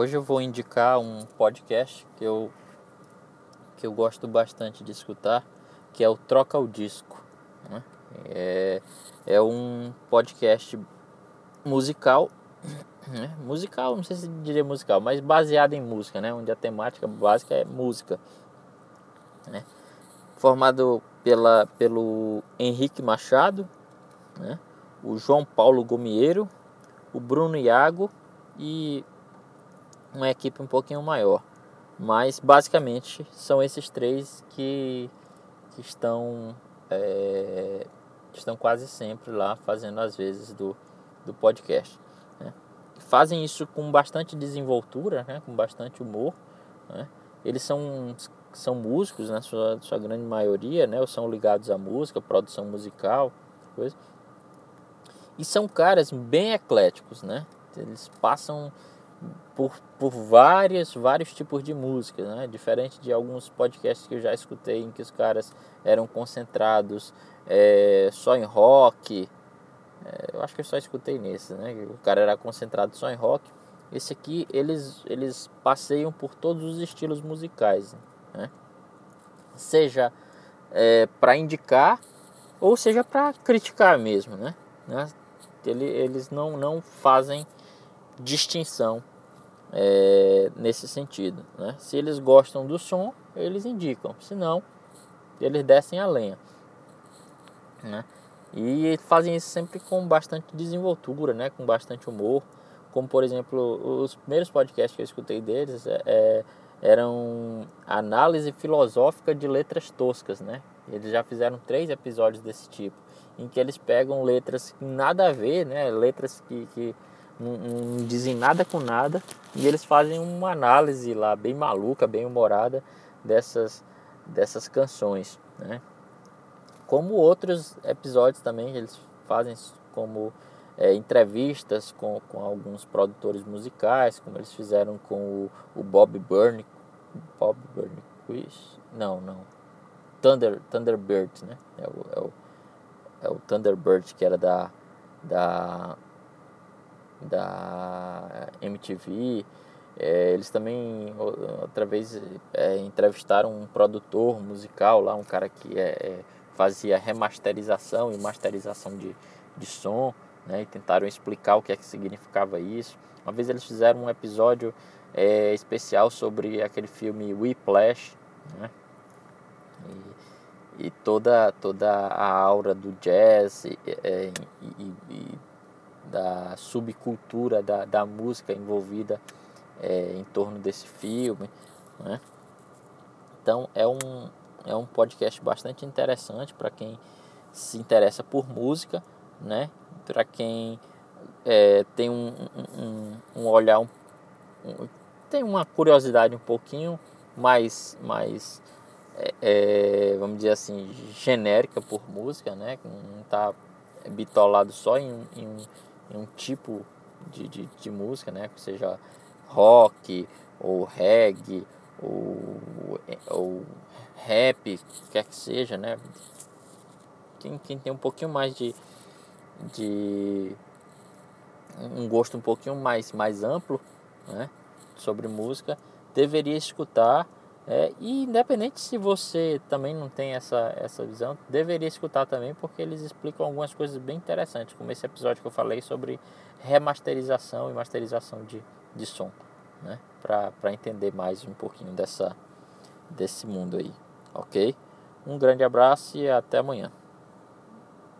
Hoje eu vou indicar um podcast que eu, que eu gosto bastante de escutar, que é o Troca o Disco. Né? É, é um podcast musical, né? musical, não sei se diria musical, mas baseado em música, né? onde a temática básica é música. Né? Formado pela, pelo Henrique Machado, né? o João Paulo Gomieiro, o Bruno Iago e uma equipe um pouquinho maior. Mas basicamente são esses três que, que estão, é, estão quase sempre lá fazendo as vezes do, do podcast. Né? Fazem isso com bastante desenvoltura, né? com bastante humor. Né? Eles são, são músicos, na né? sua, sua grande maioria, né? ou são ligados à música, produção musical, coisa. E são caras bem ecléticos, né? Eles passam por, por várias, vários tipos de música, né? Diferente de alguns podcasts que eu já escutei em que os caras eram concentrados é, só em rock. É, eu acho que eu só escutei nesse, né? O cara era concentrado só em rock. Esse aqui, eles, eles passeiam por todos os estilos musicais, né? Seja é, para indicar ou seja para criticar mesmo, né? né? Ele, eles não, não fazem distinção é, nesse sentido. Né? Se eles gostam do som, eles indicam, se não, eles descem a lenha. Né? E fazem isso sempre com bastante desenvoltura, né? com bastante humor. Como, por exemplo, os primeiros podcasts que eu escutei deles é, é eram análise filosófica de letras toscas. Né? Eles já fizeram três episódios desse tipo, em que eles pegam letras que nada a ver, né? letras que, que não, dizem nada com nada e eles fazem uma análise lá bem maluca, bem humorada dessas, dessas canções, né? Como outros episódios também eles fazem como é, entrevistas com, com alguns produtores musicais, como eles fizeram com o, o Bob Burney, Bob Burnquist, não, não, Thunder, Thunderbird, né? É o, é o, é o Thunderbird que era da, da da MTV. É, eles também outra vez é, entrevistaram um produtor musical lá, um cara que é, fazia remasterização e masterização de, de som, né, e tentaram explicar o que é que significava isso. Uma vez eles fizeram um episódio especial sobre aquele filme Whiplash, né, e, e toda, toda a aura do jazz e, e, e da subcultura da, da música envolvida é, em torno desse filme. Né? Então é um, é um podcast bastante interessante para quem se interessa por música, né? para quem é, tem um, um, um olhar, um, tem uma curiosidade um pouquinho mais, mais é, é, vamos dizer assim, genérica por música, né? não está bitolado só em, em, em um tipo de, de, de música, né? Seja rock ou reggae ou, ou rap, quer que seja, né? Quem, quem tem um pouquinho mais de, de um gosto um pouquinho mais, mais amplo né? sobre música, deveria escutar é, e independente se você também não tem essa, essa visão, deveria escutar também, porque eles explicam algumas coisas bem interessantes, como esse episódio que eu falei sobre remasterização e masterização de, de som, né? para entender mais um pouquinho dessa, desse mundo aí, ok? Um grande abraço e até amanhã.